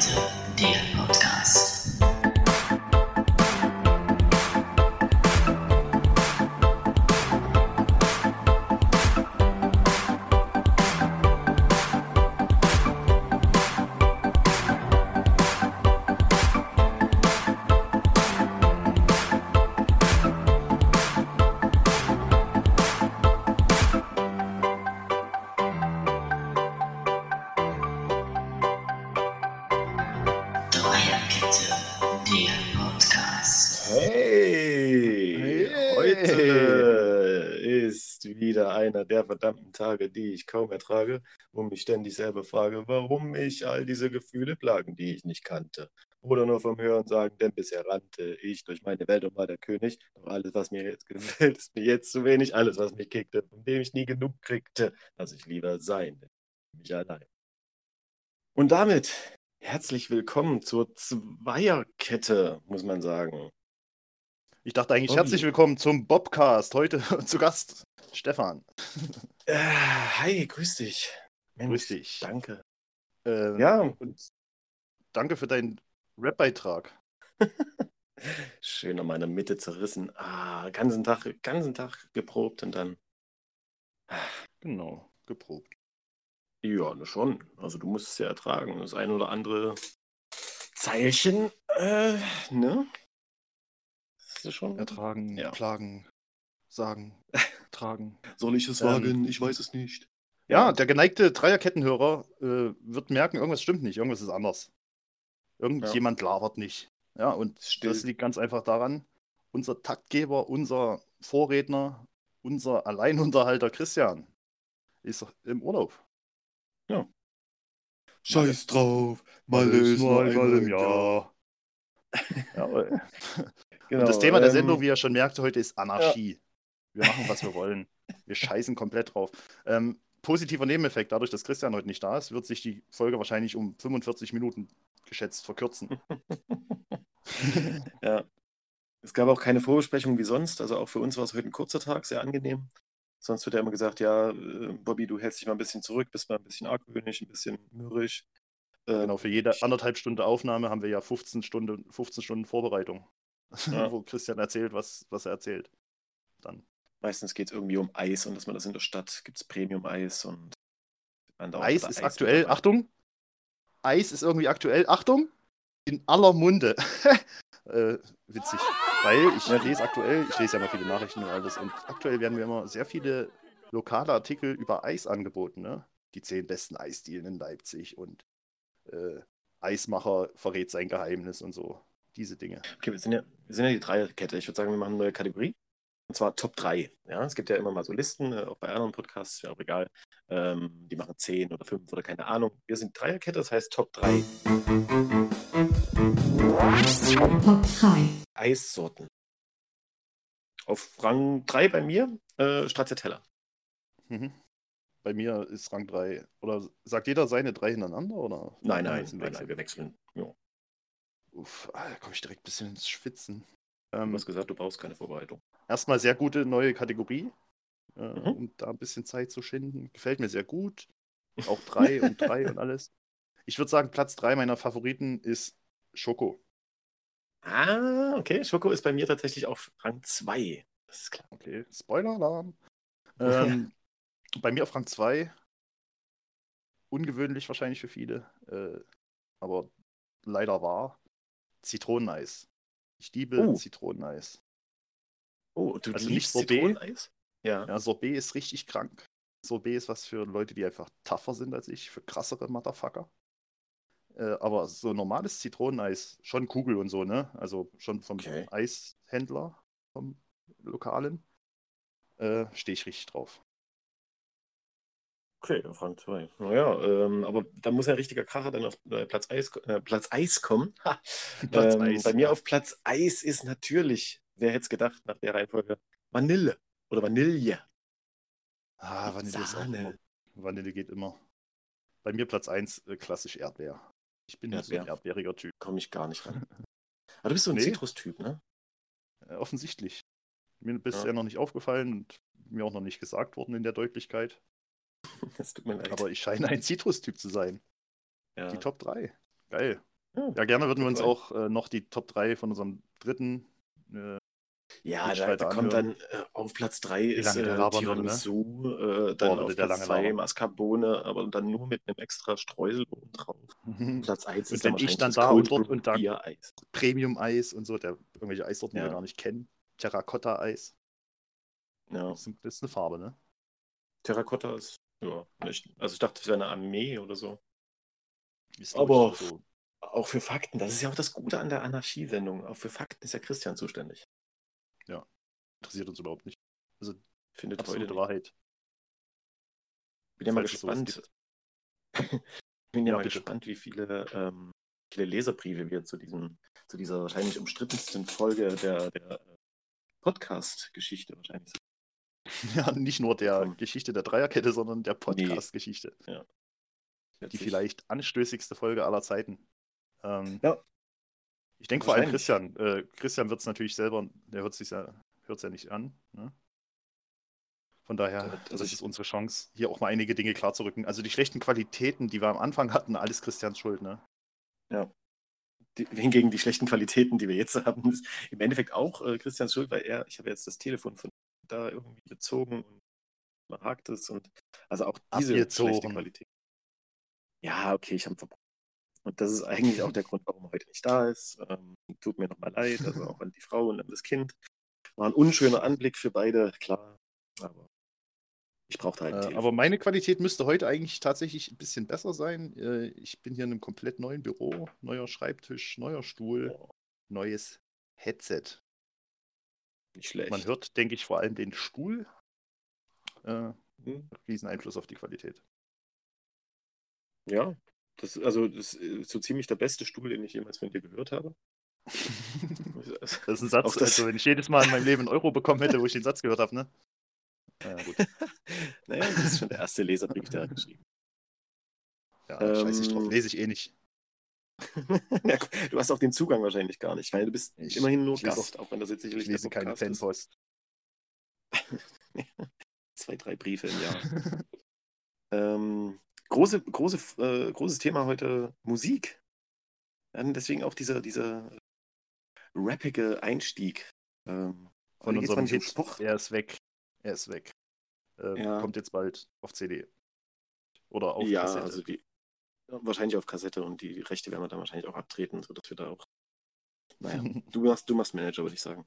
Dreierkette, der der verdammten Tage, die ich kaum ertrage und mich ständig selber frage, warum mich all diese Gefühle plagen, die ich nicht kannte. Oder nur vom Hören sagen, denn bisher rannte ich durch meine Welt und war der König. Doch alles, was mir jetzt gefällt, ist mir jetzt zu wenig. Alles, was mich kickte, von dem ich nie genug kriegte, lass ich lieber sein, mich allein. Und damit herzlich willkommen zur Zweierkette, muss man sagen. Ich dachte eigentlich, herzlich willkommen zum Bobcast. Heute zu Gast Stefan. Äh, hi, grüß dich. Mensch, Grüß dich. Danke. Ähm, Ja, Und danke für deinen Rap-Beitrag. schön an meiner Mitte zerrissen. Ah, ganzen Tag, ganzen Tag geprobt und dann. Genau, geprobt. Ja, ne, schon. Also du musst es ja ertragen. Das ein oder andere Zeilchen, äh, ne? Das ist schon. Ertragen, Ja. plagen, sagen, tragen. Soll ich es Ähm, wagen? Ich weiß es nicht. Ja, der geneigte Dreierkettenhörer äh, wird merken, irgendwas stimmt nicht, irgendwas ist anders. Irgendjemand labert nicht. Ja, und Still. das liegt ganz einfach daran, unser Taktgeber, unser Vorredner, unser Alleinunterhalter Christian ist im Urlaub. Scheiß drauf, mal ist nur einmal im Jahr. Jawohl. Genau, Und das Thema der ähm, Sendung, wie ihr schon merkt, heute ist Anarchie. Wir machen, was wir wollen. Wir scheißen komplett drauf. Ähm, positiver Nebeneffekt, dadurch, dass Christian heute nicht da ist, wird sich die Folge wahrscheinlich um 45 Minuten geschätzt verkürzen. Ja. Es gab auch keine Vorbesprechung wie sonst. Also auch für uns war es heute ein kurzer Tag, sehr angenehm. Sonst wird ja immer gesagt, ja, äh, Bobby, du hältst dich mal ein bisschen zurück, bist mal ein bisschen argwöhnisch, ein bisschen mürrisch. Äh, Genau, für jede anderthalb Stunde Aufnahme haben wir ja 15 Stunden, 15 Stunden Vorbereitung, Ja. wo Christian erzählt, was, was er erzählt. Dann. Meistens geht es irgendwie um Eis und dass man das in der Stadt gibt es Premium-Eis und Eis ist Eis aktuell, dabei. Achtung, Eis ist irgendwie aktuell, Achtung, in aller Munde. äh, witzig, weil ich lese aktuell, ich lese ja mal viele Nachrichten und alles, und aktuell werden mir immer sehr viele lokale Artikel über Eis angeboten, ne? Die zehn besten Eisdielen in Leipzig und äh, Eismacher verrät sein Geheimnis und so. Diese Dinge. Okay, wir sind ja, wir sind ja die Dreierkette. Ich würde sagen, wir machen eine neue Kategorie. Und zwar Top 3. Ja, es gibt ja immer mal so Listen, äh, auch bei anderen Podcasts, ist ja auch egal. Ähm, die machen 10 oder 5 oder keine Ahnung. Wir sind Dreierkette, das heißt Top 3 Top 3. Eissorten. Auf Rang 3 bei mir äh, Stracciatella. Mhm. Bei mir ist Rang 3. Oder sagt jeder seine drei hintereinander? Oder Nein, nein, nein, Wechsel? nein, wir wechseln. Ja. Uff, da komme ich direkt ein bisschen ins Schwitzen. Du Ähm, hast gesagt, du brauchst keine Vorbereitung. Erstmal sehr gute neue Kategorie, äh, Mhm. um da ein bisschen Zeit zu schinden. Gefällt mir sehr gut. Auch drei und drei und alles. Ich würde sagen, Platz drei meiner Favoriten ist Schoko. Ah, okay. Schoko ist bei mir tatsächlich auf Rang 2. Das ist klar. Okay, Spoiler-Alarm. Ähm, bei mir auf Rang 2. Ungewöhnlich wahrscheinlich für viele, äh, aber leider wahr. Zitroneneis. Ich liebe Oh. Zitroneneis. Oh, du Also liebst nicht? Zitroneneis? Ja. Ja, Sorbet ist richtig krank. Sorbet ist was für Leute, die einfach tougher sind als ich, für krassere Motherfucker. Äh, aber so normales Zitroneneis, schon Kugel und so, ne? Also schon vom Okay. Eishändler, vom Lokalen, äh, stehe ich richtig drauf. Okay, Rang 2. Naja, ähm, aber da muss ein richtiger Kracher dann auf äh, Platz, Eis, äh, Platz Eis kommen. Platz ähm, Eis, Bei mir ja. auf Platz Eis ist natürlich, wer hätte es gedacht, nach der Reihenfolge, Vanille oder Vanille. Ah, Vanille ist auch immer. Vanille geht immer. Bei mir Platz 1, äh, klassisch Erdbeer. Ich bin so ein Erdbeer. erdbeeriger Typ. Komme ich gar nicht ran. Aber du bist so ein Nee. Zitrustyp, ne? Äh, offensichtlich. Mir bisher noch nicht aufgefallen und mir auch noch nicht gesagt worden in der Deutlichkeit. Das tut mir leid. Aber ich scheine ein Zitrustyp zu sein. ja. Die Top 3. Geil. Ja, gerne würden wir uns auch äh, noch die Top 3 von unserem dritten. Äh, Ja, da, da kommt dann äh, auf Platz 3 ist äh, ne? Tiramisu, äh, dann Boah, auf Platz lange 2 labern. Mascarpone, aber dann nur mit einem extra Streusel oben drauf. Platz 1 Und ist dann ich dann da Cold und dort und da- Bier-Eis. Premium-Eis und so, der irgendwelche Eissorten, die Ja. wir gar nicht kennen. Terracotta-Eis. Ja. Das, ist- eine Farbe, ne? Terracotta ist, ja, nicht. Also ich dachte, es wäre eine Armee oder so. Ist, Aber- so. Auch für Fakten, das ist ja auch das Gute an der Anarchie-Sendung. Auch für Fakten ist ja Christian zuständig. Interessiert uns überhaupt nicht. Findet heute Absolute. Wahrheit. Bin ja mal falls gespannt. Bin ja, Ja, mal bitte. gespannt, wie viele, ähm, viele Leserbriefe wir zu diesem, zu dieser wahrscheinlich umstrittensten Folge der, der äh, Podcast-Geschichte wahrscheinlich sind. Ja, nicht nur der Bekommen. Geschichte der Dreierkette, sondern der Podcast-Geschichte. Die Letztlich. vielleicht anstößigste Folge aller Zeiten. Ähm, Ja. Ich denke vor allem. Christian. Äh, Christian wird es natürlich selber, der hört es ja, hört's ja nicht an. Ne? Von daher, Also das ist unsere Chance, hier auch mal einige Dinge klarzurücken. Also die schlechten Qualitäten, die wir am Anfang hatten, alles Christians Schuld, ne? Die, hingegen die schlechten Qualitäten, die wir jetzt haben, ist im Endeffekt auch äh, Christians Schuld, weil er, ich habe jetzt das Telefon von da irgendwie bezogen und man hakt es und also auch diese schlechte Qualität. Ja, okay, ich habe. Und das ist eigentlich auch der Grund, warum er heute nicht da ist. Ähm, tut mir nochmal leid, also auch an die Frau und an das Kind. War ein unschöner Anblick für beide, klar. Aber ich brauchte halt Äh, Telefon. aber meine Qualität müsste heute eigentlich tatsächlich ein bisschen besser sein. Äh, ich bin hier in einem komplett neuen Büro, neuer Schreibtisch, neuer Stuhl, Oh, neues Headset. nicht schlecht. Man hört, denke ich, vor allem den Stuhl. Äh, Hm, riesen Einfluss auf die Qualität. Ja, das, also das ist so ziemlich der beste Stuhl, den ich jemals von dir gehört habe. Das ist ein Satz, Auch das- also wenn ich jedes Mal in meinem Leben einen Euro bekommen hätte, wo ich den Satz gehört habe, ne? Ja, gut. naja, das ist schon der erste Leserbrief, der hat geschrieben. Ja, scheiß ich drauf, Ähm, lese ich eh nicht. Ja, du hast auch den Zugang wahrscheinlich gar nicht, weil du bist Ich- immerhin nur Gast, auch wenn das jetzt sicherlich Ich lese der keine. Fanpost. Zwei, drei Briefe im Jahr. ähm, große, große, äh, großes Thema heute Musik. Ähm, deswegen auch dieser, dieser rappige Einstieg. Ähm, Von unserem Hit, Sport. er ist weg. Er ist weg. Äh, Ja. Kommt jetzt bald auf CD. Oder auf ja, Kassette. also die, wahrscheinlich auf Kassette und die Rechte werden wir dann wahrscheinlich auch abtreten, sodass wir da auch. Naja, du machst, du machst Manager, würde ich sagen.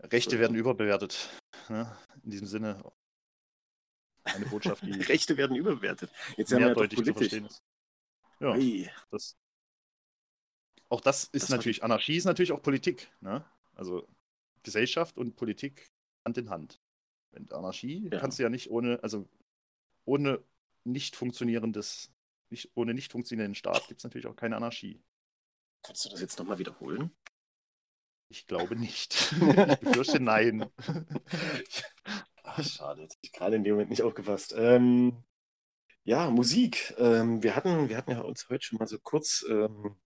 Rechte werden überbewertet. Ne? In diesem Sinne eine Botschaft, die Rechte werden überbewertet. Jetzt werden wir ja politisch. verstehen ist. Ja, Ui. das, auch das ist Das war natürlich, Anarchie ist natürlich auch Politik. Ne? Also Gesellschaft und Politik Hand in Hand. Mit Anarchie Ja. kannst du ja nicht ohne, also ohne nicht funktionierendes, nicht, ohne nicht funktionierenden Staat gibt es natürlich auch keine Anarchie. Kannst du das jetzt nochmal wiederholen? Ich glaube nicht. ich befürchte nein. Ach, schade, jetzt habe ich gerade in dem Moment nicht aufgepasst. Ähm, ja, Musik. Ähm, wir, hatten, wir hatten ja uns heute schon mal so kurz ähm,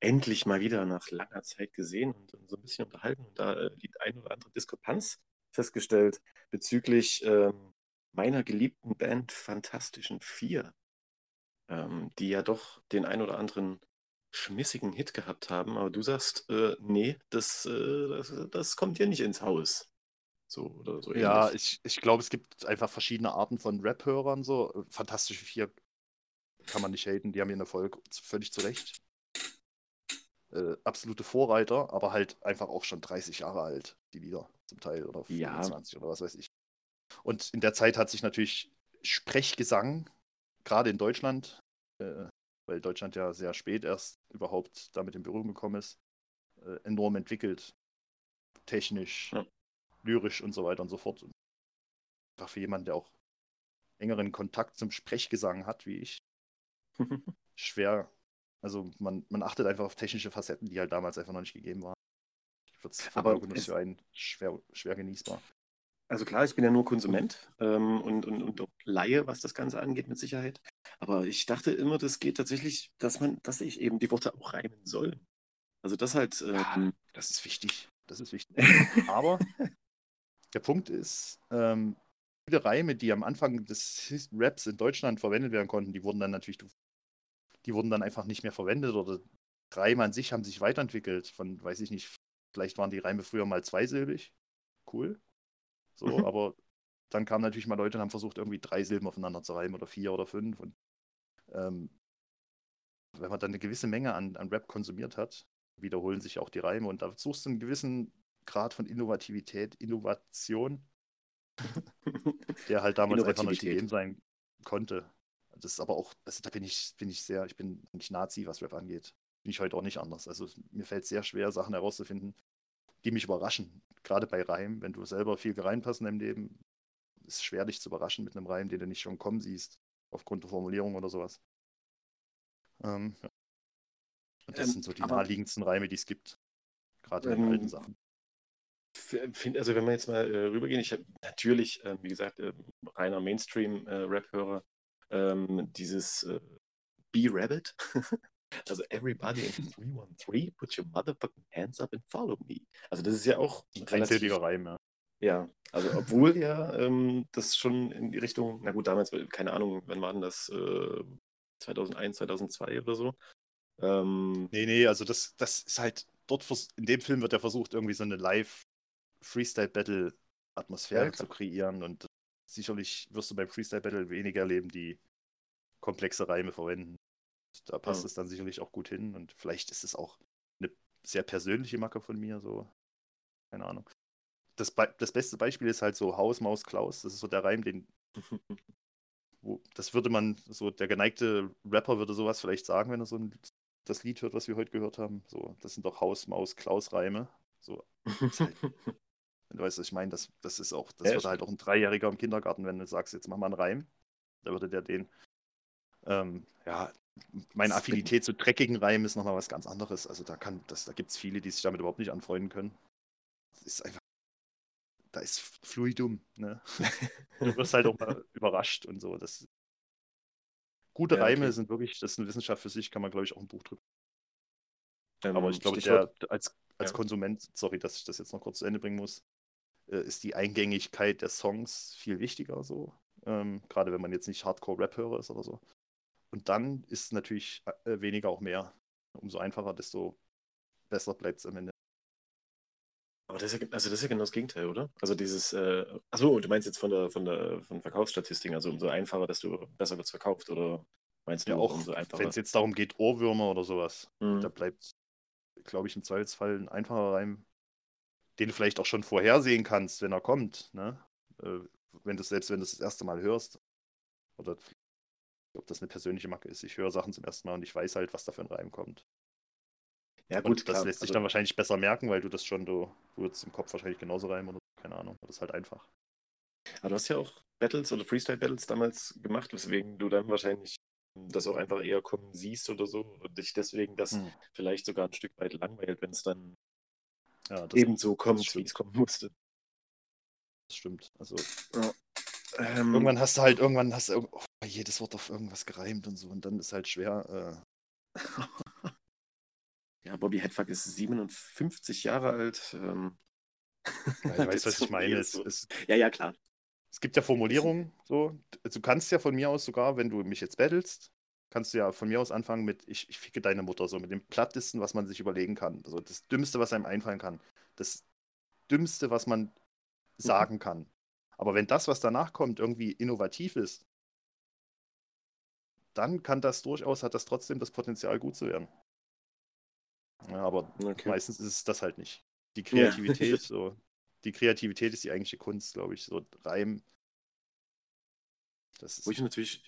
endlich mal wieder nach langer Zeit gesehen und, und so ein bisschen unterhalten und da äh, die ein oder andere Diskrepanz festgestellt bezüglich ähm, meiner geliebten Band Fantastischen Vier, ähm, die ja doch den ein oder anderen schmissigen Hit gehabt haben, aber du sagst, äh, nee, das, äh, das, das kommt hier nicht ins Haus. So oder so Ja, ich, ich glaube, es gibt einfach verschiedene Arten von Rap-Hörern. So. Fantastische Vier kann man nicht haten, die haben ihren Erfolg völlig zu Recht. Äh, absolute Vorreiter, aber halt einfach auch schon 30 Jahre alt, die Lieder zum Teil oder Ja. 25 oder was weiß ich. Und in der Zeit hat sich natürlich Sprechgesang, gerade in Deutschland, äh, weil Deutschland ja sehr spät erst überhaupt damit in Berührung gekommen ist, äh, enorm entwickelt. Technisch, Ja. Lyrisch und so weiter und so fort. Einfach für jemanden, der auch engeren Kontakt zum Sprechgesang hat, wie ich, schwer. Also man, man achtet einfach auf technische Facetten, die halt damals einfach noch nicht gegeben waren. Ich würde es Aber es- für einen schwer, schwer genießbar. Also klar, ich bin ja nur Konsument ähm, und, und, und auch Laie, was das Ganze angeht, mit Sicherheit. Aber ich dachte immer, das geht tatsächlich, dass man, dass ich eben die Worte auch reimen soll. Also das halt, ähm, Das ist wichtig. Das ist wichtig. Aber der Punkt ist, ähm, viele Reime, die am Anfang des Raps in Deutschland verwendet werden konnten, die wurden dann natürlich, die wurden dann einfach nicht mehr verwendet oder Reime an sich haben sich weiterentwickelt. Von, weiß ich nicht, vielleicht waren die Reime früher mal zweisilbig. Cool. So, Mhm. aber dann kamen natürlich mal Leute und haben versucht, irgendwie drei Silben aufeinander zu reimen oder vier oder fünf. Und ähm, wenn man dann eine gewisse Menge an, an Rap konsumiert hat, wiederholen sich auch die Reime und da suchst du einen gewissen Grad von Innovativität, Innovation, der halt damals einfach nicht gegeben sein konnte. Das ist aber auch, also da bin ich, bin ich sehr, ich bin nicht Nazi, was Rap angeht. Bin ich heute auch nicht anders. Also mir fällt es sehr schwer, Sachen herauszufinden, die mich überraschen. Gerade bei Reimen, wenn du selber viel hast in deinem Leben, ist es schwer, dich zu überraschen mit einem Reim, den du nicht schon kommen siehst, aufgrund der Formulierung oder sowas. Ähm, ja. Und das Ähm, sind so die naheliegendsten Reime, die es gibt. Gerade in den Ähm, alten Sachen. Find, also wenn wir jetzt mal äh, rübergehen, ich habe natürlich, ähm, wie gesagt, ähm, reiner Mainstream-Rap-Hörer, ähm, dieses äh, Be Rabbit. also everybody in 313, put your motherfucking hands up and follow me. Also das ist ja auch relativ, Reim, ja. ja, also obwohl ja ähm, das schon in die Richtung, na gut, damals, keine Ahnung, wann war denn das, äh, 2001, 2002 oder so. Ähm, Nee, nee, also das, das ist halt, dort in dem Film wird ja versucht, irgendwie so eine Live-Freestyle-Battle-Atmosphäre Ja, zu kreieren und sicherlich wirst du beim Freestyle-Battle weniger erleben, die komplexe Reime verwenden. Da passt Mhm. es dann sicherlich auch gut hin und vielleicht ist es auch eine sehr persönliche Macke von mir, so, keine Ahnung. Das, Be das beste Beispiel ist halt so Haus, Maus, Klaus. Das ist so der Reim, den, wo, das würde man, so der geneigte Rapper würde sowas vielleicht sagen, wenn er so ein, das Lied hört, was wir heute gehört haben. So, das sind doch Haus, Maus, Klaus Reime. So, halt, wenn du weißt, was ich meine, das, das ist auch, das Ja, würde halt auch ein Dreijähriger im Kindergarten, wenn du sagst, jetzt mach mal einen Reim, da würde der den, ähm, ja, meine. Affinität zu dreckigen Reimen ist nochmal was ganz anderes. Also da kann, das, da gibt es viele, die sich damit überhaupt nicht anfreunden können. Das ist einfach, da ist Fluidum, ne? Du wirst halt auch mal überrascht und so. Das, gute Ja, Reime okay. sind wirklich, das ist eine Wissenschaft für sich, kann man, glaube ich, auch ein Buch drüber. ähm, Aber ich glaube, der, als, als Ja. Konsument, sorry, dass ich das jetzt noch kurz zu Ende bringen muss, äh, ist die Eingängigkeit der Songs viel wichtiger so. Ähm, gerade wenn man jetzt nicht Hardcore-Rap-Hörer ist oder so. Und dann ist natürlich äh, weniger auch mehr. Umso einfacher, desto besser bleibt es am Ende. Aber das ist ja, also das ist ja genau das Gegenteil, oder? Also dieses, äh, achso, du meinst jetzt von der, von der von Verkaufsstatistiken, also umso einfacher, desto besser wird es verkauft, oder meinst du Ja, auch umso wenn einfacher? es jetzt darum geht, Ohrwürmer oder sowas, Mhm. da bleibt, glaube ich, im Zweifelsfall ein einfacher Reim, den du vielleicht auch schon vorhersehen kannst, wenn er kommt. Ne? Äh, wenn du selbst wenn du es das erste Mal hörst. Oder ob das eine persönliche Macke ist. Ich höre Sachen zum ersten Mal und ich weiß halt, was da für ein Reim kommt. Ja, Und gut, das klar. lässt sich also, dann wahrscheinlich besser merken, weil du das schon, du, du würdest im Kopf wahrscheinlich genauso reimen oder so, keine Ahnung. Das ist halt einfach. aber du hast ja auch Battles oder Freestyle-Battles damals gemacht, weswegen du dann wahrscheinlich das auch einfach eher kommen siehst oder so und dich deswegen das Hm. vielleicht sogar ein Stück weit langweilt, wenn es dann Ja, ebenso kommt, wie es kommen musste. das stimmt. Also Ähm, irgendwann hast du halt, irgendwann hast du oh, jedes Wort auf irgendwas gereimt und so und dann ist halt schwer. Äh, ja, Bobby Hedfuck ist 57 Jahre alt. Ähm, ja, ich weiß, was ich meine. Es, Wort. es, ja, ja, klar. Es gibt ja Formulierungen, so. Du kannst ja von mir aus sogar, wenn du mich jetzt battlest, kannst du ja von mir aus anfangen mit ich, ich ficke deine Mutter, so mit dem plattesten, was man sich überlegen kann. Also das Dümmste, was einem einfallen kann. Das Dümmste, was man sagen kann. Aber wenn das, was danach kommt, irgendwie innovativ ist, dann kann das durchaus, hat das trotzdem das Potenzial, gut zu werden. Ja, aber Okay. meistens ist es das halt nicht. Die Ja. Kreativität, so, die Kreativität ist die eigentliche Kunst, glaube ich. So Reim. Das Wo ich ist, natürlich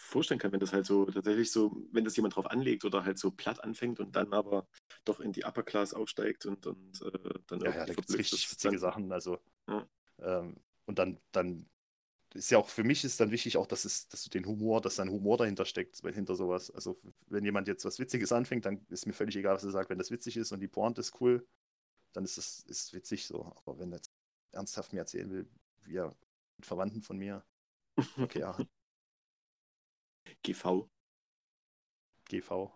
vorstellen kann, wenn das halt so tatsächlich so, wenn das jemand drauf anlegt oder halt so platt anfängt und dann aber doch in die Upper Class aufsteigt und, und äh, dann ja, ja, da gibt es richtig witzige dann- Sachen. Also, Ja. ähm, und dann, dann ist ja auch für mich ist dann wichtig auch, dass es, dass du den Humor, dass sein Humor dahinter steckt, hinter sowas. Also, wenn jemand jetzt was Witziges anfängt, dann ist mir völlig egal, was er sagt. Wenn das witzig ist und die Pointe ist cool, dann ist es ist witzig so. Aber wenn er jetzt ernsthaft mir erzählen will, wie er mit Verwandten von mir, okay, ja, GV. GV.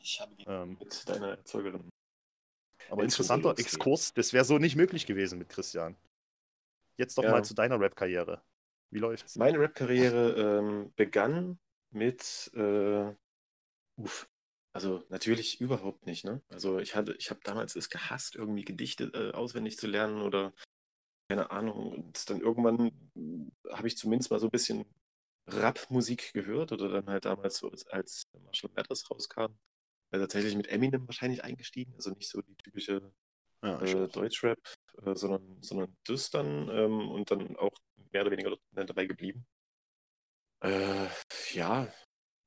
Ich habe die Ähm, mit deiner Erzeugerin. aber interessanter. Exkurs, das wäre so nicht möglich gewesen mit Christian. Jetzt doch Ja. mal zu deiner Rap-Karriere. Wie läuft's? Meine Rap-Karriere ähm, begann mit, äh, uff, Also natürlich überhaupt nicht, ne? Also ich hatte, ich habe damals es gehasst, irgendwie Gedichte äh, auswendig zu lernen oder keine Ahnung. Und dann irgendwann habe ich zumindest mal so ein bisschen Rap-Musik gehört oder dann halt damals so als, Marshall Mathers rauskam, tatsächlich mit Eminem wahrscheinlich eingestiegen. Also nicht so die typische Ja, äh. Deutschrap, äh, sondern, sondern dann ähm, und dann auch mehr oder weniger dort dabei geblieben. Äh, ja,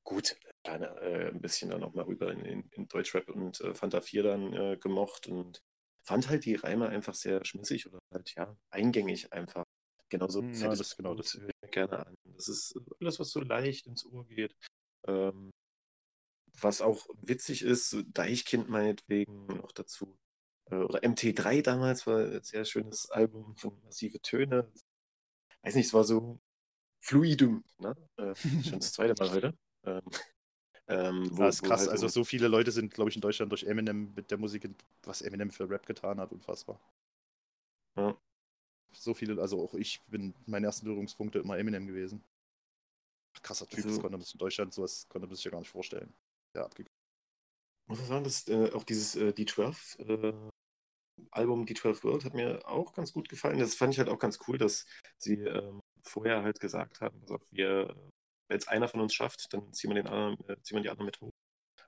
gut, dann äh, ein bisschen dann auch mal rüber in, in, in Deutschrap und äh, Fanta 4 dann äh, gemocht und fand halt die Reime einfach sehr schmissig oder halt, ja, eingängig einfach. Genauso Hm, ja, das ist genau das. höre ich gerne an. Das ist alles, was so leicht ins Ohr geht. Ähm, was auch witzig ist, Deichkind meinetwegen noch dazu. Äh, oder MT3 damals war ein sehr schönes Album von Massive Töne. Weiß nicht, es war so fluidum, ne? Äh, schon das zweite Mal heute. Ähm, ähm, wo, Ja, ist wo krass. halt Also so- so viele Leute sind, glaube ich, in Deutschland durch Eminem mit der Musik, was Eminem für Rap getan hat, unfassbar. Ja. So viele, also auch ich bin meine ersten Berührungspunkte immer Eminem gewesen. Krasser Typ, das Also- konnte man sich in Deutschland sowas konnte man sich ja gar nicht vorstellen. Ja, abgegangen. muss ich sagen, dass äh, auch dieses äh, D12 äh, Album D12 World hat mir auch ganz gut gefallen. Das fand ich halt auch ganz cool, dass sie ähm, vorher halt gesagt haben, auf, wir, wenn es einer von uns schafft, dann ziehen wir den anderen, äh, ziehen wir die anderen mit hoch.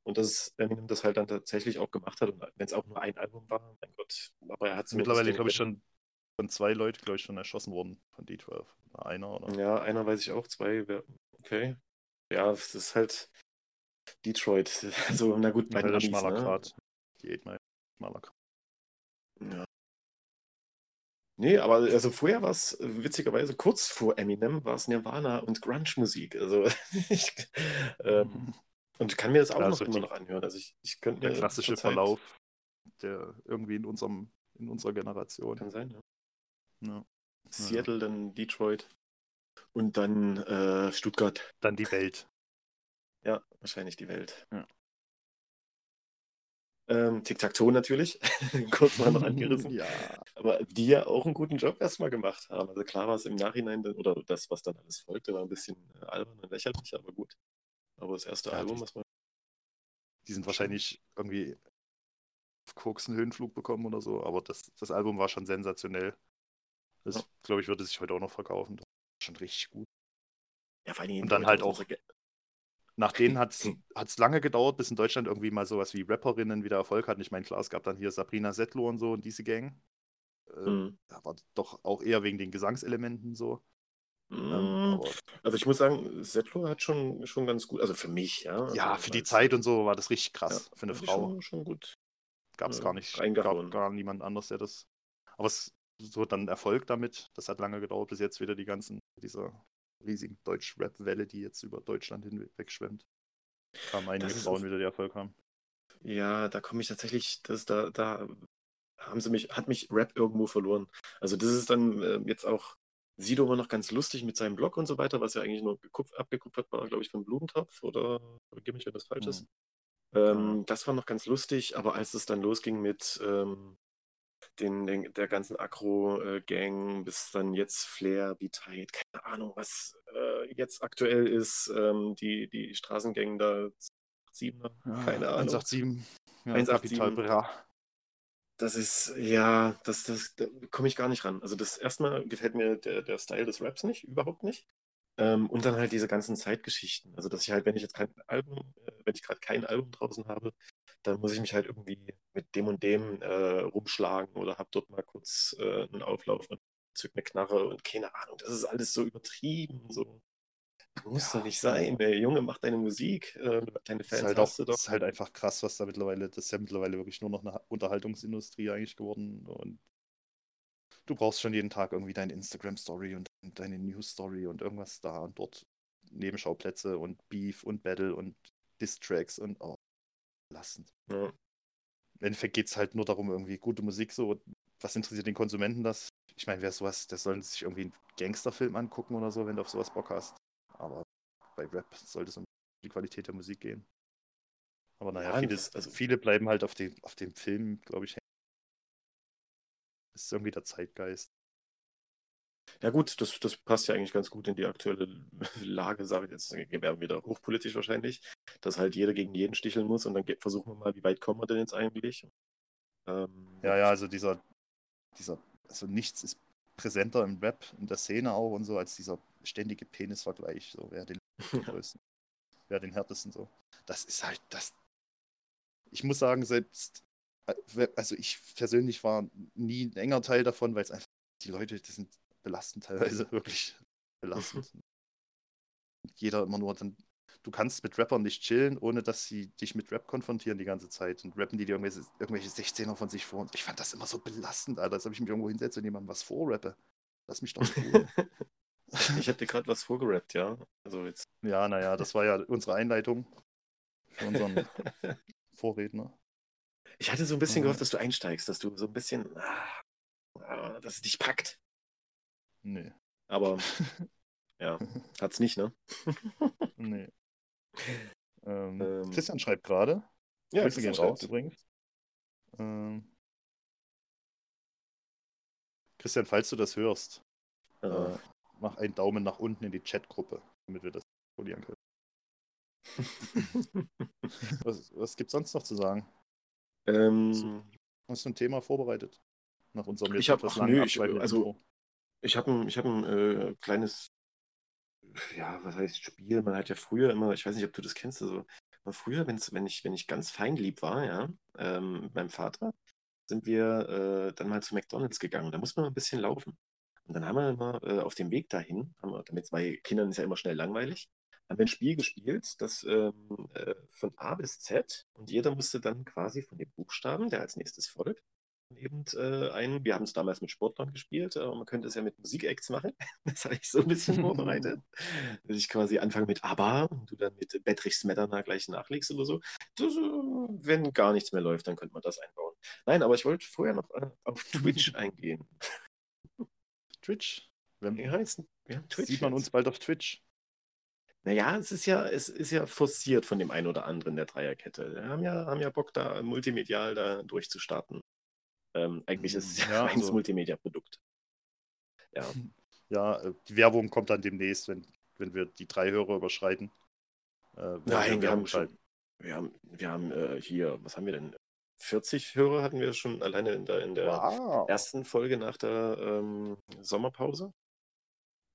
Und dass Eminem das halt dann tatsächlich auch gemacht hat. Und wenn es auch nur ein Album war, mein Gott, aber er hat zumindest Mittlerweile, glaube ich, schon von zwei Leuten, glaube ich, schon erschossen worden von D12. Einer oder? Ja, einer weiß ich auch, zwei, okay. Ja, es ist halt Detroit. Also, na gut, bei Amis, schmaler ne? Grad. Die Mile, schmaler Grad. Ja. Nee, aber also vorher war es witzigerweise kurz vor Eminem war es Nirvana und Grunge-Musik. Also ich, ähm, und kann mir das auch Ja, noch so immer noch anhören. Also ich, ich könnte Der klassische Verlauf, der irgendwie in unserem, in unserer Generation. Kann sein, ja. Ja. Seattle, dann Detroit und dann äh, Stuttgart. Dann die Welt. Ja, wahrscheinlich die Welt. Ja. Ähm, Tic-Tac-Toe natürlich, kurz mal noch angerissen. ja. Aber die ja auch einen guten Job erstmal gemacht haben. Also klar war es im Nachhinein, dann, oder das, was dann alles folgte, war ein bisschen äh, albern und lächerlich, aber gut. Aber das erste Ja, Album, die- was man. Die sind wahrscheinlich irgendwie auf Koks einen Höhenflug bekommen oder so, aber das, das Album war schon sensationell. Das, Ja. glaube ich, würde sich heute auch noch verkaufen. Das war schon richtig gut. Ja, vor Dingen Und dann halt auch- Nach denen hat es lange gedauert, bis in Deutschland irgendwie mal sowas wie Rapperinnen wieder Erfolg hatten. Ich meine, klar, es gab dann hier Sabrina Settler und so und diese Gang. Äh, Mhm. Aber doch auch eher wegen den Gesangselementen so. Ähm, Mhm. aber Also ich muss sagen, Settler hat schon, schon ganz gut, also für mich, ja. Also ja, für die Zeit und so war das richtig krass. ja, für eine Frau Schon, schon gut. gab es äh, gar nicht. Gab gar niemand anders, der das. Aber es so dann Erfolg damit. Das hat lange gedauert, bis jetzt wieder die ganzen, dieser riesigen Deutsch-Rap-Welle, die jetzt über Deutschland hinweg schwemmt. Kamen einige Frauen wieder, die Erfolg haben. Ja, da komme ich tatsächlich, das, da, da haben sie mich, hat mich Rap irgendwo verloren. Also das ist dann äh, jetzt auch Sido immer noch ganz lustig mit seinem Blog und so weiter, was ja eigentlich nur gekupf, abgekupfert war, glaube ich, von Blumentopf oder gib mich, wenn das falsch ist. Ähm, Das war noch ganz lustig, aber als es dann losging mit ähm, den, den, der ganzen Akro-Gang, bis dann jetzt Flair, B-Tide, keine Ahnung, was äh, jetzt aktuell ist, ähm, die, die Straßengang da, 7er, keine Ahnung. 187. Ja, 187. Capital Bra. Das ist, ja, das, das, da komme ich gar nicht ran. Also das erstmal gefällt mir der, der Style des Raps nicht, überhaupt nicht. Ähm, und dann halt diese ganzen Zeitgeschichten. Also dass ich halt, wenn ich jetzt kein Album, äh, wenn ich gerade kein Album draußen habe, dann muss ich mich halt irgendwie mit dem und dem äh, rumschlagen oder hab dort mal kurz äh, einen Auflauf und zück eine Knarre und keine Ahnung. Das ist alles so übertrieben. So. Muss Ja. doch nicht sein. Ey, Junge, mach deine Musik, äh, deine Fans ist halt, auch, hast du doch. das ist halt einfach krass, was da mittlerweile, das ist ja mittlerweile wirklich nur noch eine Unterhaltungsindustrie eigentlich geworden. Und du brauchst schon jeden Tag irgendwie deine Instagram-Story und deine News-Story und irgendwas da und dort Nebenschauplätze und Beef und Battle und Diss-Tracks und oh, lassen. Ja. Im Endeffekt geht es halt nur darum, irgendwie gute Musik so. Was interessiert den Konsumenten das? Ich meine, wer sowas, der soll sich irgendwie einen Gangsterfilm angucken oder so, wenn du auf sowas Bock hast. Aber bei Rap sollte es um die Qualität der Musik gehen. Aber naja, Ja, viele, das- also- viele bleiben halt auf dem, auf dem Film, glaube ich, hängen. Das ist irgendwie der Zeitgeist. Ja gut, das, das passt ja eigentlich ganz gut in die aktuelle Lage, sage ich jetzt, wir werden wieder hochpolitisch wahrscheinlich, dass halt jeder gegen jeden sticheln muss und dann versuchen wir mal, wie weit kommen wir denn jetzt eigentlich? Ähm, Ja, ja, also dieser, dieser, also nichts ist präsenter im Rap, in der Szene auch und so, als dieser ständige Penisvergleich, so wer den größten, wer den härtesten so. Das ist halt das. Ich muss sagen, selbst, also ich persönlich war nie ein enger Teil davon, weil es einfach, die Leute, die sind belastend teilweise, wirklich belastend. Jeder immer nur dann, du kannst mit Rappern nicht chillen, ohne dass sie dich mit Rap konfrontieren die ganze Zeit und rappen die dir irgendwelche, irgendwelche 16er von sich vor. Und ich fand das immer so belastend, Alter, als ob ich mich irgendwo hinsetze und jemandem was vorrappe. Lass mich doch Ruhe. ich dir gerade was vorgerappt, ja. Also jetzt. ja, naja, das war ja unsere Einleitung für unseren Vorredner. Ich hatte so ein bisschen Mhm. gehofft, dass du einsteigst, dass du so ein bisschen, ah, dass es dich packt. Nee, Aber ja, hat's nicht, ne? nee. Ähm, Ähm, Christian schreibt gerade. Ja, Grüße gehen Christian raus schreibt. übrigens. Ähm, Christian, falls du das hörst, Äh, äh, mach einen Daumen nach unten in die Chatgruppe, damit wir das polieren können. Was, was gibt sonst noch zu sagen? Ähm, Hast du ein Thema vorbereitet? Nach unserem Ich jetzt hab- etwas ach langen nö, ich- abschweifenden also-. Ich habe ein, ich hab ein äh, kleines, ja, was heißt Spiel? Man hat ja früher immer, ich weiß nicht, ob du das kennst, also früher, wenn's, wenn ich, wenn ich ganz feinlieb war, ja, ähm, mit meinem Vater, sind wir äh, dann mal zu McDonalds gegangen. Da muss man ein bisschen laufen. Und dann haben wir immer äh, auf dem Weg dahin, haben wir, damit zwei Kindern ist ja immer schnell langweilig, haben wir ein Spiel gespielt, das ähm, äh, von A bis Z und jeder musste dann quasi von dem Buchstaben, der als nächstes folgt, eben äh, ein, wir haben es damals mit Sportlern gespielt, aber man könnte es ja mit Musikacts machen. Das habe ich so ein bisschen vorbereitet. Dass ich quasi anfange mit ABBA und du dann mit Bedrich Smetana gleich nachlegst oder so. Das, äh, wenn gar nichts mehr läuft, dann könnte man das einbauen. Nein, aber ich wollte vorher noch äh, auf Twitch eingehen. Twitch? Wenn, Wie heißt ja, Twitch? sieht man jetzt. uns bald auf Twitch? Naja, es ist ja, es ist ja forciert von dem einen oder anderen der Dreierkette. Wir haben ja, haben ja Bock, da multimedial da durchzustarten. Ähm, eigentlich ist es ja, Ja, ein also- Multimedia-Produkt. Ja. Ja, äh, die Werbung kommt dann demnächst, wenn, wenn wir die drei Hörer überschreiten. Äh, Nein, wir haben schon, wir haben, wir haben äh, hier, was haben wir denn? 40 Hörer hatten wir schon alleine in der, in der Wow. ersten Folge nach der ähm, Sommerpause.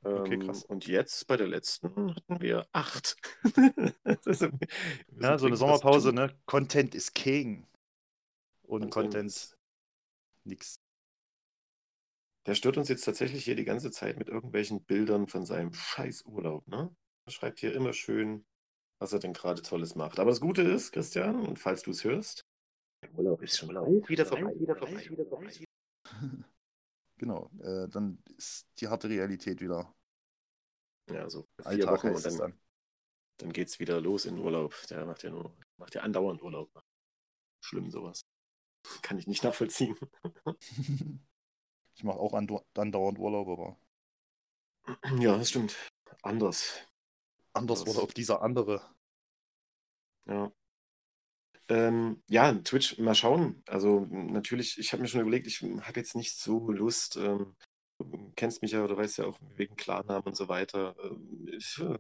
Okay, Ähm, krass. Und jetzt bei der letzten hatten wir acht. wir Ja, so eine Sommerpause, ne? Content is King. Und Content uns- nix. Der stört uns jetzt tatsächlich hier die ganze Zeit mit irgendwelchen Bildern von seinem scheiß Urlaub, ne? Er schreibt hier immer schön, was er denn gerade Tolles macht. Aber das Gute ist, Christian, und falls du es hörst, der Urlaub ist schon wieder vorbei, wieder vorbei, wieder vorbei. Genau, äh, dann ist die harte Realität wieder. Ja, so vier Alltag Wochen und dann, dann. dann geht's wieder los in Urlaub. Der macht ja nur, macht ja andauernd Urlaub. Schlimm sowas. Kann ich nicht nachvollziehen. ich mache auch andau- andauernd Urlaub, aber Ja, das stimmt. Anders. anders Urlaub, dieser andere. Ja. Ähm, ja, Twitch, mal schauen. Also natürlich, ich habe mir schon überlegt, ich habe jetzt nicht so Lust. Ähm, du kennst mich ja oder weißt ja auch wegen Klarnamen und so weiter. Ähm, ich äh,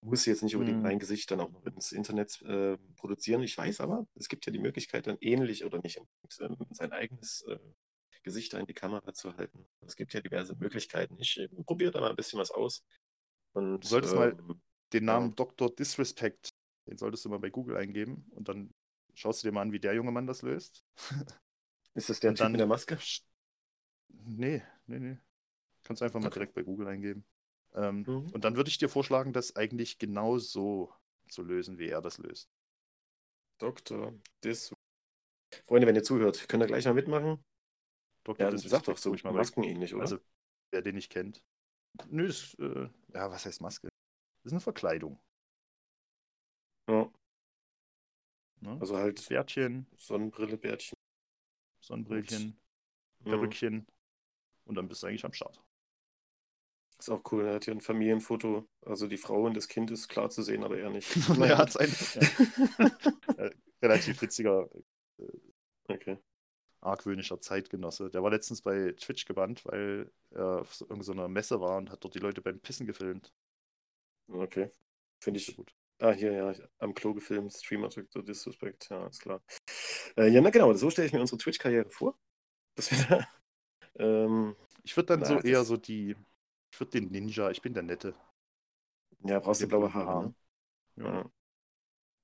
muss jetzt nicht unbedingt Mhm. mein Gesicht dann auch noch ins Internet äh, produzieren. Ich weiß aber, es gibt ja die Möglichkeit, dann ähnlich oder nicht ähm, sein eigenes äh, Gesicht in die Kamera zu halten. Es gibt ja diverse Möglichkeiten. Ich äh, probiere da mal ein bisschen was aus. Und, Du solltest mal- ähm, Den Ja. Namen Dr. Disrespect, den solltest du mal bei Google eingeben und dann schaust du dir mal an, wie der junge Mann das löst. ist das der und Typ dann- mit der Maske? Nee, nee, nee. Kannst einfach mal Okay. direkt bei Google eingeben. Ähm, Mhm. Und dann würde ich dir vorschlagen, das eigentlich genau so zu lösen, wie er das löst. Dr. Dis. Freunde, wenn ihr zuhört, könnt ihr gleich mal mitmachen? Dr. Ja, Disrespect, sag doch so, guck ich mal bei- maskenähnlich, oder? Also, wer den nicht kennt. Nö, das, äh, ja, was heißt Maske? Das ist eine Verkleidung. ja, Ne? also halt Bärtchen, Sonnenbrille, Bärtchen. Sonnenbrillchen, Mhm. Perückchen und dann bist du eigentlich am Start. Ist auch cool, er hat hier ein Familienfoto. Also die Frau und das Kind ist klar zu sehen, aber er nicht. er hat ein ja, äh, relativ witziger Okay. argwöhnischer Zeitgenosse. Der war letztens bei Twitch gebannt, weil er auf so, irgendeiner Messe war und hat dort die Leute beim Pissen gefilmt. Okay. Finde ich gut. Ah, hier, ja, am Klo gefilmt, Streamer Dr. Disrespect, ja, ist klar. Äh, ja, na genau, so stelle ich mir unsere Twitch-Karriere vor. Dass wir da, ähm, Ich würde dann Na, so eher so die. Ich würde den Ninja, ich bin der Nette. ja, brauchst du blaue Haare, ne? Ja.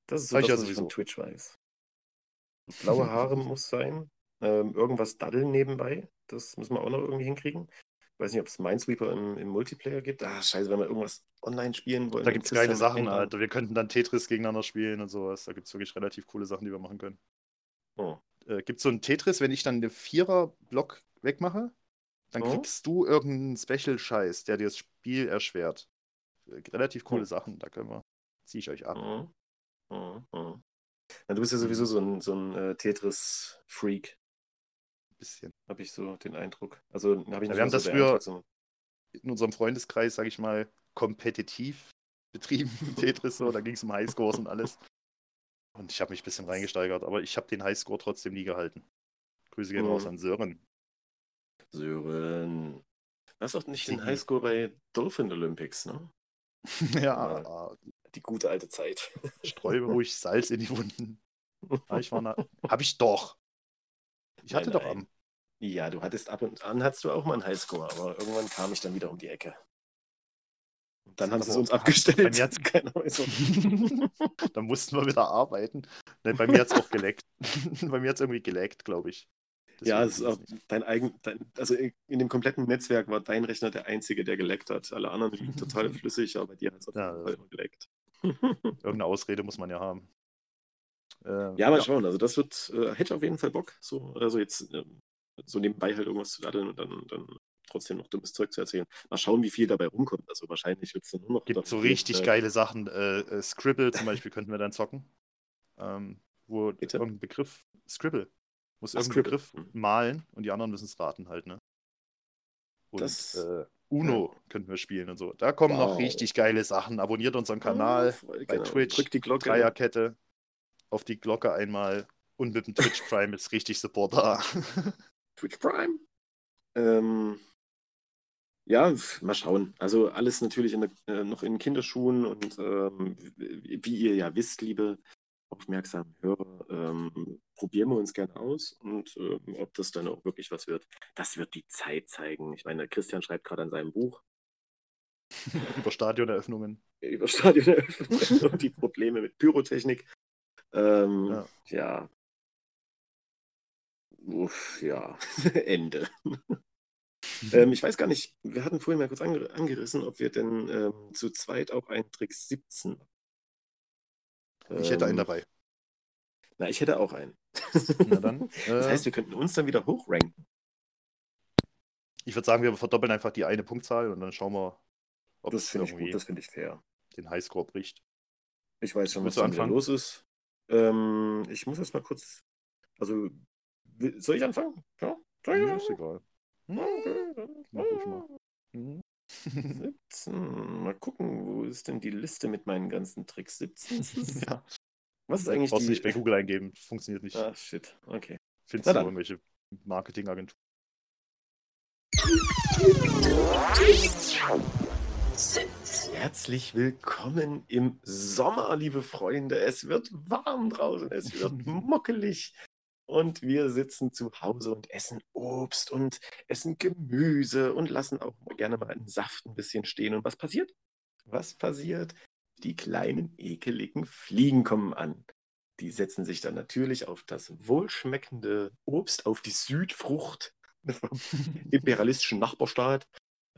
Das ist so das, ja was ich von sowieso. Twitch weiß. Blaue Haare muss sein. Ähm, irgendwas daddeln nebenbei. Das müssen wir auch noch irgendwie hinkriegen. Weiß nicht, ob es Minesweeper im, im Multiplayer gibt. Ah, scheiße, wenn wir irgendwas online spielen wollen. Da gibt es geile Sachen. Alter. Wir könnten dann Tetris gegeneinander spielen und sowas. Da gibt es wirklich relativ coole Sachen, die wir machen können. Oh. Äh, gibt es so ein Tetris, wenn ich dann den Vierer-Block wegmache, dann Oh. kriegst du irgendeinen Special-Scheiß, der dir das Spiel erschwert. Äh, Relativ coole Oh. Sachen, da können wir. Zieh ich euch ab. Mhm. Mhm. Mhm. Ja, du bist ja sowieso so ein, so ein äh, Tetris-Freak, bisschen. habe ich so den Eindruck. Also habe ich Ja, wir haben so das früher- In unserem Freundeskreis, sag ich mal, kompetitiv betrieben, Tetris so. Da ging es um Highscores und alles. Und ich habe mich ein bisschen reingesteigert, aber ich habe den Highscore trotzdem nie gehalten. Grüße gehen Mhm. raus an Sören. Sören. Das ist doch nicht den. Highscore bei Dolphin Olympics, ne? ja, Die gute alte Zeit. streue ruhig Salz in die Wunden. Ja, ich war na... Hab ich doch. Ich hatte Nein, doch am. Ja, du hattest ab und an hattest du auch mal einen Highscore, aber irgendwann kam ich dann wieder um die Ecke. Und dann haben sie es uns bei abgestellt. mir hat's- Keiner weiß warum. da mussten wir wieder arbeiten. Nein, bei mir hat es auch geleckt. bei mir hat es irgendwie geleckt, glaube ich. Ja, Deswegen es ist auch dein eigen, dein, also in dem kompletten Netzwerk war dein Rechner der einzige, der geleckt hat. Alle anderen liefen total flüssig, aber bei dir hat es auf Ja, geleckt. Irgendeine Ausrede muss man ja haben. Äh, Ja, mal schauen. Also das wird, äh, hätte auf jeden Fall Bock, so, also jetzt ähm, so nebenbei halt irgendwas zu daddeln und dann, dann trotzdem noch dummes Zeug zu erzählen. Mal schauen, wie viel dabei rumkommt. Also wahrscheinlich wird es dann nur noch. Gibt so richtig äh, geile Sachen. Äh, äh, Scribble zum Beispiel könnten wir dann zocken. Ähm, wo Bitte? irgendein Begriff. Scribble. Muss Ach, irgendeinen. Begriff malen und die anderen müssen es raten halt, ne? Und Das- äh, Uno könnten wir spielen und so. Da kommen noch Wow. richtig geile Sachen. Abonniert unseren Kanal Voll, bei genau. Twitch. Drückt die Glocke. Dreierkette. Auf die Glocke einmal. Und mit dem Twitch Prime ist richtig Support da. Twitch Prime. Ähm, ja, mal schauen. Also alles natürlich in der, äh, noch in Kinderschuhen und ähm, wie wie ihr ja wisst, liebe aufmerksamen Hörer, ähm, probieren wir uns gerne aus und ähm, ob das dann auch wirklich was wird, das wird die Zeit zeigen. Ich meine, Christian schreibt gerade an seinem Buch Über Stadioneröffnungen. über Stadioneröffnungen und die Probleme mit Pyrotechnik. Ähm, Ja. ja. Uff, ja, Ende. Ähm, ich weiß gar nicht, wir hatten vorhin mal kurz ange angerissen, ob wir denn ähm, zu zweit auch einen Trick 17. ich hätte einen Ähm, dabei. Na, ich hätte auch einen. Na dann. Das Äh, heißt, wir könnten uns dann wieder hochranken. ich würde sagen, wir verdoppeln einfach die eine Punktzahl und dann schauen wir, ob Das finde ich gut, das finde ich fair. den Highscore bricht. Ich weiß schon, was anfangen? los ist. Ähm, ich muss jetzt mal kurz. Also, soll ich anfangen? Ja, ich Mir ist egal. Mach ruhig mal. Mhm. 17. Mal gucken, wo ist denn die Liste mit meinen ganzen Tricks? 17. ja, Was ist eigentlich brauchst du die. nicht bei Google eingeben. Funktioniert nicht. Ah, shit. Okay. Findest Na du dann. irgendwelche Marketingagenturen. Herzlich willkommen im Sommer, liebe Freunde. Es wird warm draußen, es wird muckelig. Und wir sitzen zu Hause und essen Obst und essen Gemüse und lassen auch gerne mal einen Saft ein bisschen stehen. Und was passiert? Was passiert? Die kleinen, ekeligen Fliegen kommen an. Die setzen sich dann natürlich auf das wohlschmeckende Obst, auf die Südfrucht vom imperialistischen Nachbarstaat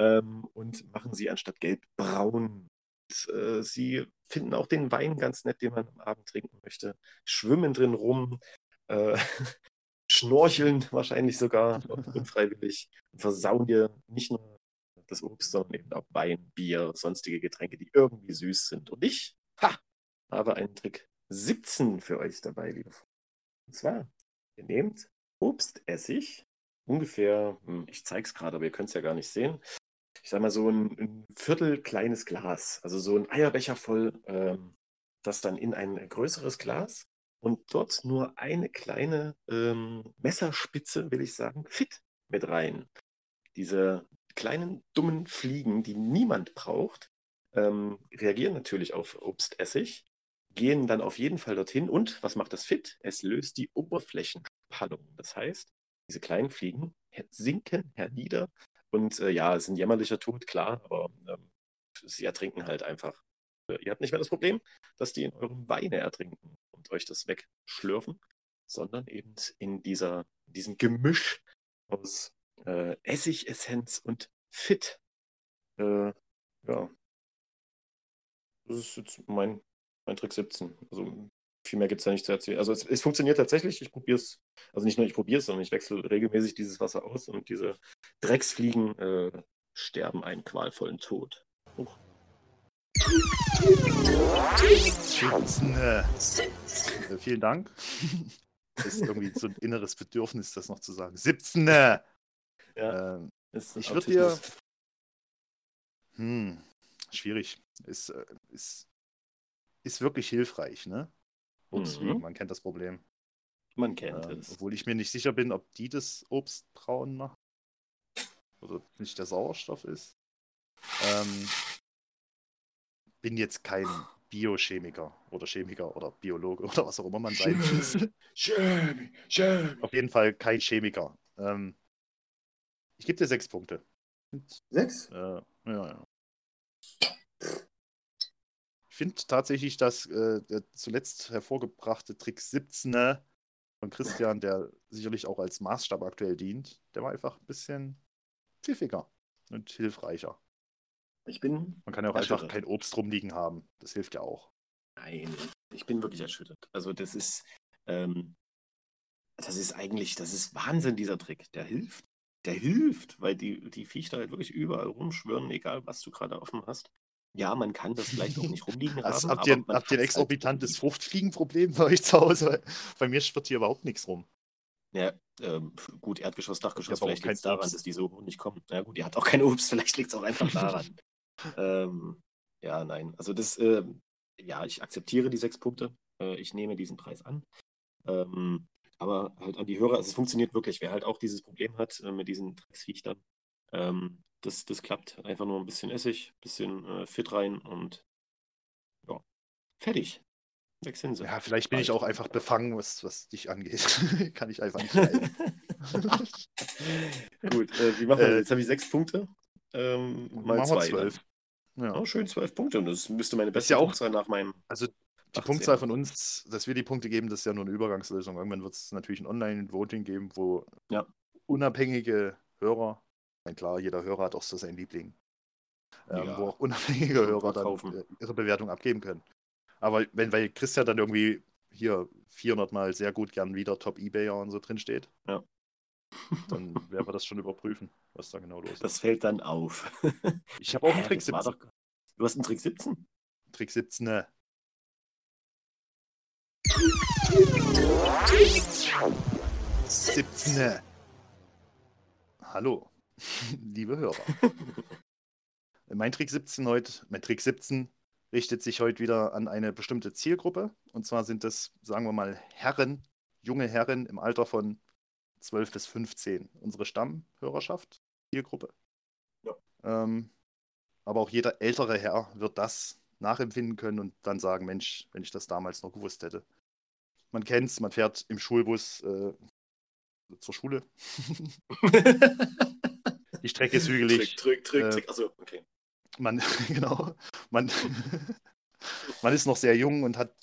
ähm, und machen sie anstatt gelb braun. Und, äh, sie finden auch den Wein ganz nett, den man am Abend trinken möchte, schwimmen drin rum, äh, schnorcheln wahrscheinlich sogar unfreiwillig, und versauen dir nicht nur das Obst, sondern eben auch Wein, Bier, sonstige Getränke, die irgendwie süß sind. Und ich, ha, habe einen Trick 17 für euch dabei, liebe Freunde. Und zwar, ihr nehmt Obstessig, ungefähr, hm, ich zeige es gerade, aber ihr könnt es ja gar nicht sehen. Ich sag mal so ein, ein Viertel kleines Glas, also so ein Eierbecher voll, ähm, das dann in ein größeres Glas und dort nur eine kleine ähm, Messerspitze, will ich sagen, Fit mit rein. Diese kleinen dummen Fliegen, die niemand braucht, ähm, reagieren natürlich auf Obstessig, gehen dann auf jeden Fall dorthin und was macht das Fit? Es löst die Oberflächenspannung. Das heißt, diese kleinen Fliegen sinken hernieder und äh, ja, es ist ein jämmerlicher Tod, klar, aber ähm, sie ertrinken halt einfach. Äh, ihr habt nicht mehr das Problem, dass die in eurem Weine ertrinken und euch das wegschlürfen, sondern eben in dieser, diesem Gemisch aus äh, Essigessenz und Fit. Äh, ja. Das ist jetzt mein, mein Trick 17. Also viel mehr gibt es da nicht zu erzählen. Also es, es funktioniert tatsächlich. Ich probiere es, also nicht nur ich probiere es, sondern ich wechsle regelmäßig dieses Wasser aus und diese Drecksfliegen äh, sterben einen qualvollen Tod. Huch. 17. Äh, vielen Dank. Das ist irgendwie so ein inneres Bedürfnis, das noch zu sagen. 17. Ja, Ähm, ich würde dir. Hm, schwierig. Ist, äh, ist, ist wirklich hilfreich, ne? Obstfliegen, Mhm. man kennt das Problem. Man kennt Ähm, es. obwohl ich mir nicht sicher bin, ob die das Obst braun machen. Oder nicht der Sauerstoff ist. Ähm, bin jetzt kein Biochemiker oder Chemiker oder Biologe oder was auch immer man sein will. Schön, schön. Auf jeden Fall kein Chemiker. Ähm, ich gebe dir sechs Punkte. Sechs? Äh, ja, ja. Ich finde tatsächlich, dass äh, der zuletzt hervorgebrachte Trick 17 von Christian, der sicherlich auch als Maßstab aktuell dient, der war einfach ein bisschen pfiffiger und hilfreicher. Ich bin, Man kann ja auch einfach kein Obst rumliegen haben. Das hilft ja auch. nein, ich bin wirklich erschüttert. Also das ist, ähm, das ist eigentlich, das ist Wahnsinn, dieser Trick. Der hilft. Der hilft, weil die, die Viecher halt wirklich überall rumschwirren, egal was du gerade offen hast. Ja, man kann das vielleicht auch nicht rumliegen Also haben, habt ihr, habt ihr ein halt exorbitantes rumliegen. Fruchtfliegenproblem bei euch zu Hause? Bei mir schwirrt hier überhaupt nichts rum. Ja, ähm, gut, Erdgeschoss, Dachgeschoss, vielleicht liegt es daran, Obst. dass die so nicht kommen. Ja gut, ihr habt auch kein Obst, vielleicht liegt es auch einfach daran. ähm, ja, nein, also das, ähm, ja, ich akzeptiere die sechs Punkte. Äh, ich nehme diesen Preis an. Ähm, aber halt an die Hörer, also es funktioniert wirklich. Wer halt auch dieses Problem hat äh, mit diesen Drecksviechtern, ähm, das, das klappt. Einfach nur ein bisschen Essig, ein bisschen äh, Fit rein und ja, fertig. Weg sind sie. Ja, vielleicht bin ich Bald. auch einfach befangen, was, was dich angeht. Kann ich einfach nicht leiden. Gut, äh, wie machen wir das? Äh, Jetzt habe ich sechs Punkte. Ähm, mal zwei. zwölf. Dann. Ja. Oh, schön, zwölf Punkte. Und das müsste meine beste ja auch- Punktzahl nach meinem. Also die 18. Punktzahl von uns, dass wir die Punkte geben, das ist ja nur eine Übergangslösung. Irgendwann wird es natürlich ein Online-Voting geben, wo Ja. unabhängige Hörer, mein klar, jeder Hörer hat auch so seinen Liebling, ähm, Ja. wo auch unabhängige Hörer dann kaufen. äh, ihre Bewertung abgeben können. Aber wenn weil Christian dann irgendwie hier 400 Mal sehr gut gern wieder Top Ebayer und so drin steht, Ja. dann werden wir das schon überprüfen, was da genau los ist. Das fällt dann auf. Ich habe auch einen Trick das war 17. doch- Du hast einen Trick 17? Trick 17. ne? 17. Hallo, liebe Hörer. mein Trick 17 heute, mein Trick 17 richtet sich heute wieder an eine bestimmte Zielgruppe. Und zwar sind es, sagen wir mal, Herren, junge Herren im Alter von 12 bis 15. Unsere Stammhörerschaft, Zielgruppe. Ja. Ähm, aber auch jeder ältere Herr wird das nachempfinden können und dann sagen, Mensch, wenn ich das damals noch gewusst hätte. Man kennt's, man fährt im Schulbus äh, zur Schule. Die Strecke ist hügelig. Trick, Trick, Trick, Äh, Trick. Achso, okay. Man, genau, man, man ist noch sehr jung und hat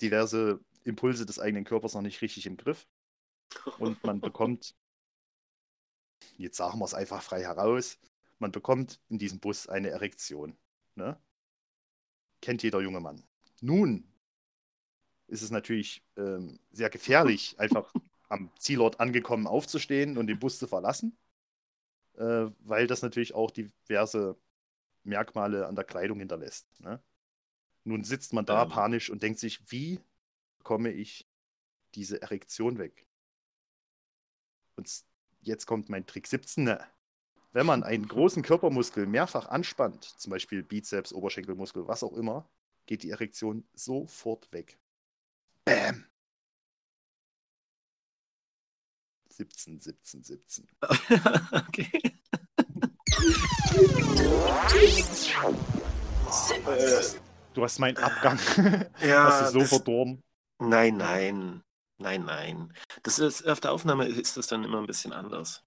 diverse Impulse des eigenen Körpers noch nicht richtig im Griff. Und man bekommt, jetzt sagen wir es einfach frei heraus, man bekommt in diesem Bus eine Erektion. Ne? Kennt jeder junge Mann. Nun ist es natürlich ähm, sehr gefährlich, einfach am Zielort angekommen aufzustehen und den Bus zu verlassen, äh, weil das natürlich auch diverse Merkmale an der Kleidung hinterlässt. Ne? Nun sitzt man da Ähm. panisch und denkt sich, wie bekomme ich diese Erektion weg? Und jetzt kommt mein Trick 17. ne? Wenn man einen großen Körpermuskel mehrfach anspannt, zum Beispiel Bizeps, Oberschenkelmuskel, was auch immer, geht die Erektion sofort weg. Bäm! 17, 17, 17. okay. äh, Du hast meinen Abgang. ja, hast du so das, verdorben. nein, nein, nein, nein. Das ist, auf der Aufnahme ist das dann immer ein bisschen anders.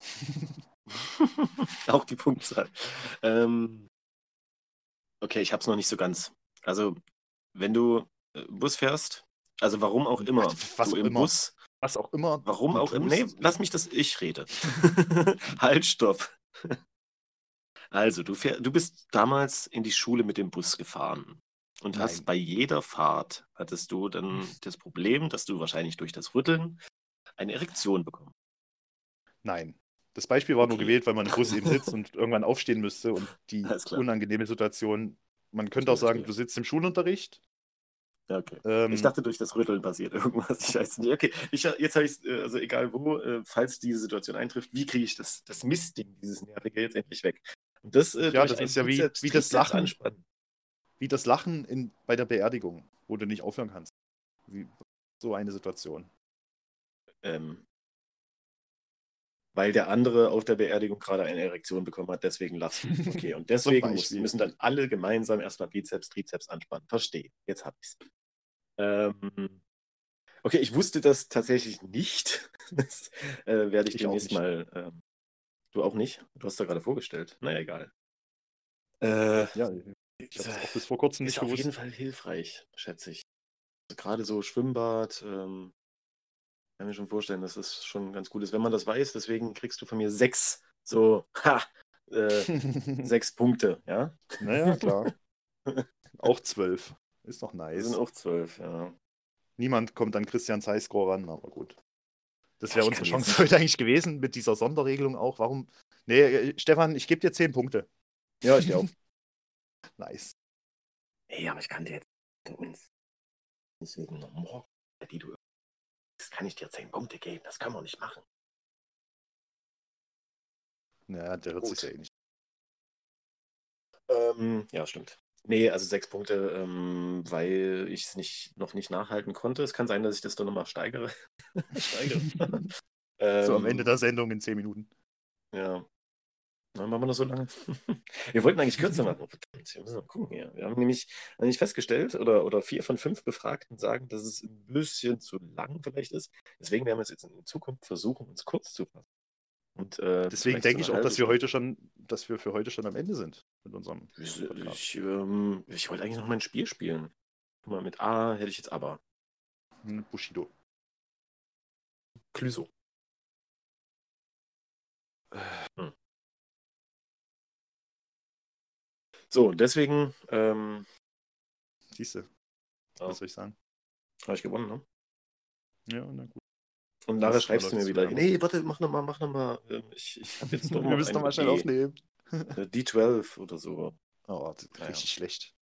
Auch die Punktzahl. Ähm, okay, ich habe es noch nicht so ganz. Also, wenn du äh, Bus fährst, also warum auch immer, Was du im immer. Bus, Was auch immer. warum auch immer, nee, lass mich das, ich rede. halt, stopp. Also, du, fähr, du bist damals in die Schule mit dem Bus gefahren und hast Nein. bei jeder Fahrt, hattest du dann das Problem, dass du wahrscheinlich durch das Rütteln eine Erektion bekommst. Nein. Das Beispiel war nur Okay. gewählt, weil man im Bus eben sitzt und irgendwann aufstehen müsste und die unangenehme Situation. Man könnte auch sagen, du sitzt im Schulunterricht. Ja, okay. Ähm, Ich dachte, durch das Rütteln passiert irgendwas. Ich weiß nicht. Okay, ich, jetzt habe ich es, also egal wo, äh, falls diese Situation eintrifft, wie kriege ich das, das Mistding, dieses Nervige jetzt endlich weg? Und das, äh, Ja, das ist ja wie- wie das Lachen. anspannen. wie das Lachen in, bei der Beerdigung, wo du nicht aufhören kannst. Wie, so eine Situation. Ähm, weil der andere auf der Beerdigung gerade eine Erektion bekommen hat, deswegen lachst du. Okay, und deswegen muss, müssen dann alle gemeinsam erstmal Bizeps, Trizeps anspannen. Verstehe, jetzt habe ich es. Ähm, okay, ich wusste das tatsächlich nicht. Das äh, werde ich, Ich demnächst mal. Ähm, du auch nicht? Du hast da gerade vorgestellt. Naja, egal. Äh, Ja, ich habe es auch bis vor kurzem ist nicht auf gewusst. jeden Fall hilfreich, schätze ich. Also gerade so Schwimmbad, ähm, kann mir schon vorstellen, dass das schon ganz gut ist, wenn man das weiß. Deswegen kriegst du von mir sechs, so, ha, äh, sechs Punkte, ja? naja, klar. auch zwölf. Ist doch nice. sind auch zwölf, ja. Niemand kommt an Christians Highscore ran, aber gut. Das wäre unsere Chance heute eigentlich gewesen mit dieser Sonderregelung auch. Warum? Nee, äh, Stefan, ich gebe dir zehn Punkte. Ja, ich dir auch. Nice. Ey, aber ich kann dir jetzt uns deswegen noch morgen, die du das kann ich dir zehn Punkte geben. Das kann man nicht machen. Naja, der hört Gut. sich ja eh nicht. Ähm, ja, stimmt. Nee, also sechs Punkte, ähm, weil ich es nicht, noch nicht nachhalten konnte. Es kann sein, dass ich das dann nochmal steigere. steigere. So am Ähm, Ende der Sendung in zehn Minuten. Ja. Dann machen wir noch so lange. wir wollten eigentlich kürzer machen. Verdammt, wir müssen mal gucken hier. Wir haben nämlich, nämlich festgestellt, oder, oder vier von fünf Befragten sagen, dass es ein bisschen zu lang vielleicht ist. Deswegen werden wir es jetzt in Zukunft versuchen, uns kurz zu fassen. Und, äh, Deswegen denke so ich auch, dass wir heute schon, dass wir für heute schon am Ende sind mit unserem. Podcast. Ich, ähm, ich wollte eigentlich noch mein Spiel spielen. Guck mal, mit A hätte ich jetzt aber. Hm, Bushido. Clüso. Hm. So, deswegen ähm, Siehst du, Ja. was soll ich sagen? habe ich gewonnen, ne? Ja, na gut. Und nachher Das schreibst du mir wieder, nee, warte, mach nochmal, mach nochmal. Ich, ich habe jetzt doch wir müssen ein noch mal schnell D- aufnehmen. äh, D12 oder so. Oh, das richtig schlecht.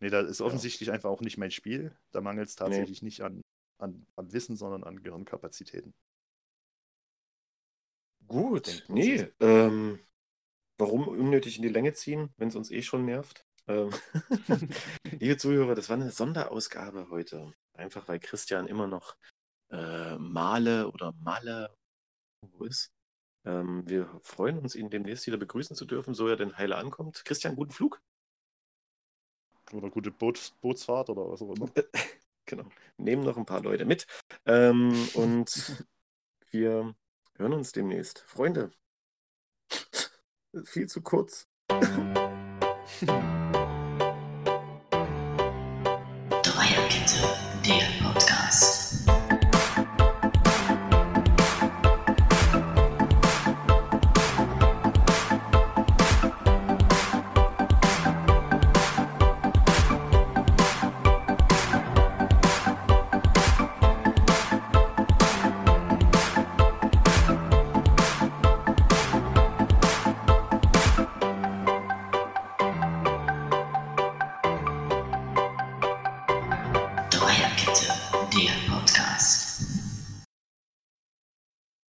Nee, da ist offensichtlich einfach auch nicht mein Spiel. Da mangelt es tatsächlich nicht an, an, an Wissen, sondern an Gehirnkapazitäten. Gut, Denkt man nee. Ähm, warum unnötig in die Länge ziehen, wenn es uns eh schon nervt? Ähm, liebe Zuhörer, das war eine Sonderausgabe heute. Einfach weil Christian immer noch äh, Male oder Malle wo ist. Ähm, wir freuen uns, ihn demnächst wieder begrüßen zu dürfen, so er denn heile ankommt. Christian, guten Flug. Oder gute Boot, Bootsfahrt oder was auch immer. Genau. Nehmen noch ein paar Leute mit. Ähm, und wir hören uns demnächst. Freunde, viel zu kurz. Dreierkette, der Podcast.